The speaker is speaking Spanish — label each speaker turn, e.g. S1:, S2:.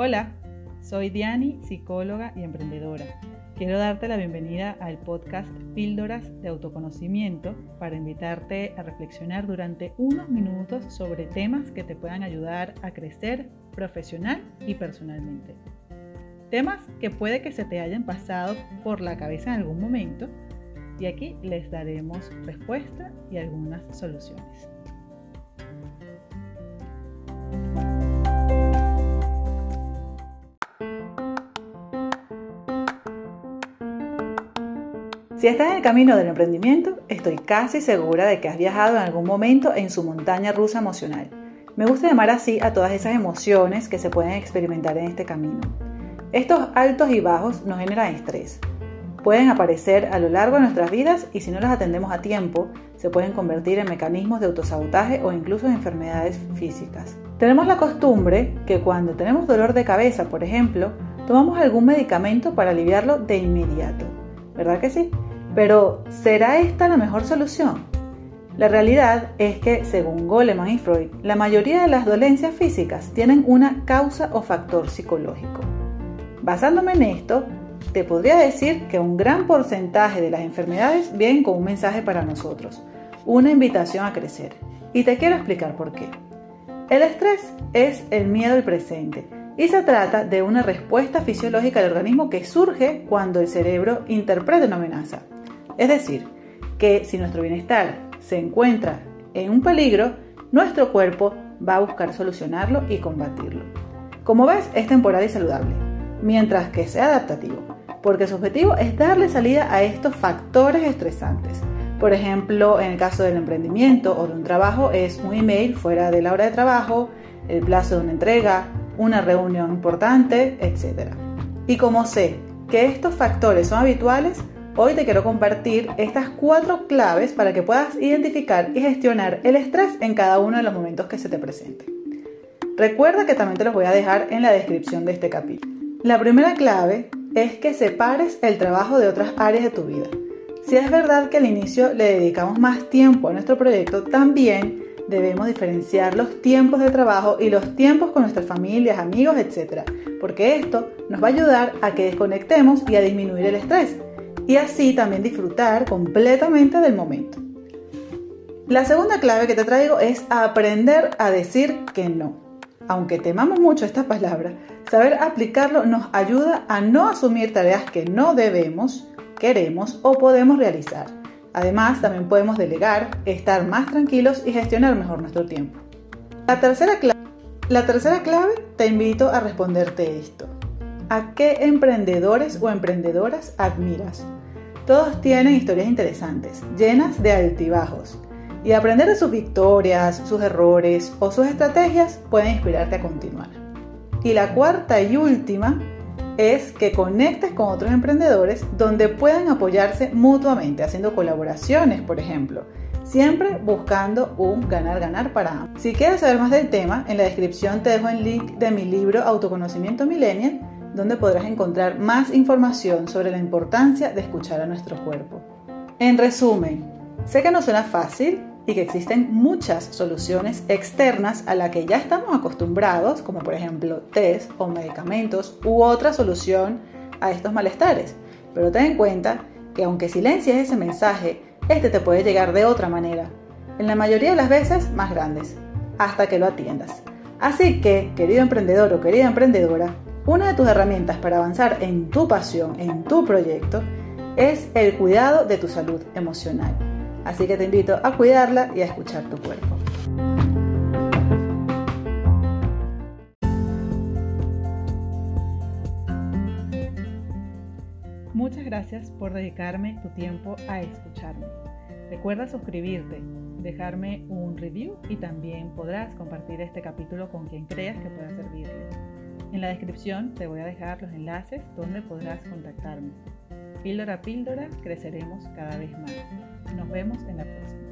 S1: Hola, soy Diani, psicóloga y emprendedora. Quiero darte la bienvenida al podcast Píldoras de Autoconocimiento para invitarte a reflexionar durante unos minutos sobre temas que te puedan ayudar a crecer profesional y personalmente. Temas que puede que se te hayan pasado por la cabeza en algún momento y aquí les daremos respuesta y algunas soluciones. Si estás en el camino del emprendimiento, estoy casi segura de que has viajado en algún momento en su montaña rusa emocional. Me gusta llamar así a todas esas emociones que se pueden experimentar en este camino. Estos altos y bajos nos generan estrés. Pueden aparecer a lo largo de nuestras vidas y si no las atendemos a tiempo, se pueden convertir en mecanismos de autosabotaje o incluso en enfermedades físicas. Tenemos la costumbre que cuando tenemos dolor de cabeza, por ejemplo, tomamos algún medicamento para aliviarlo de inmediato. ¿Verdad que sí? Pero, ¿será esta la mejor solución? La realidad es que, según Goleman y Freud, la mayoría de las dolencias físicas tienen una causa o factor psicológico. Basándome en esto, te podría decir que un gran porcentaje de las enfermedades vienen con un mensaje para nosotros, una invitación a crecer. Y te quiero explicar por qué. El estrés es el miedo al presente y se trata de una respuesta fisiológica del organismo que surge cuando el cerebro interpreta una amenaza. Es decir, que si nuestro bienestar se encuentra en un peligro, nuestro cuerpo va a buscar solucionarlo y combatirlo. Como ves, es temporal y saludable, mientras que sea adaptativo, porque su objetivo es darle salida a estos factores estresantes. Por ejemplo, en el caso del emprendimiento o de un trabajo es un email fuera de la hora de trabajo, el plazo de una entrega, una reunión importante, etc. Y como sé que estos factores son habituales, Hoy te quiero compartir estas cuatro claves para que puedas identificar y gestionar el estrés en cada uno de los momentos que se te presente. Recuerda que también te los voy a dejar en la descripción de este capítulo. La primera clave es que separes el trabajo de otras áreas de tu vida. Si es verdad que al inicio le dedicamos más tiempo a nuestro proyecto, también debemos diferenciar los tiempos de trabajo y los tiempos con nuestras familias, amigos, etc. Porque esto nos va a ayudar a que desconectemos y a disminuir el estrés y así también disfrutar completamente del momento. La segunda clave que te traigo es aprender a decir que no. Aunque temamos mucho esta palabra, saber aplicarlo nos ayuda a no asumir tareas que no debemos, queremos o podemos realizar. Además, también podemos delegar, estar más tranquilos y gestionar mejor nuestro tiempo. La tercera, clave, la tercera clave te invito a responderte esto. ¿A qué emprendedores o emprendedoras admiras? Todos tienen historias interesantes, llenas de altibajos. Y aprender de sus victorias, sus errores o sus estrategias puede inspirarte a continuar. Y la cuarta y última es que conectes con otros emprendedores donde puedan apoyarse mutuamente, haciendo colaboraciones, por ejemplo, siempre buscando un ganar-ganar para ambos. Si quieres saber más del tema, en la descripción te dejo el link de mi libro Autoconocimiento Millennial donde podrás encontrar más información sobre la importancia de escuchar a nuestro cuerpo. En resumen, sé que no suena fácil y que existen muchas soluciones externas a las que ya estamos acostumbrados, como por ejemplo test o medicamentos u otra solución a estos malestares. Pero ten en cuenta que aunque silencias ese mensaje, este te puede llegar de otra manera, en la mayoría de las veces más grandes, hasta que lo atiendas. Así que, querido emprendedor o querida emprendedora, una de tus herramientas para avanzar en tu pasión, en tu proyecto, es el cuidado de tu salud emocional. Así que te invito a cuidarla y a escuchar tu cuerpo. Muchas gracias por dedicarme tu tiempo a escucharme. Recuerda suscribirte, dejarme un review y también podrás compartir este capítulo con quien creas que pueda servirle. En la descripción te voy a dejar los enlaces donde podrás contactarme. Píldora a píldora creceremos cada vez más. Nos vemos en la próxima.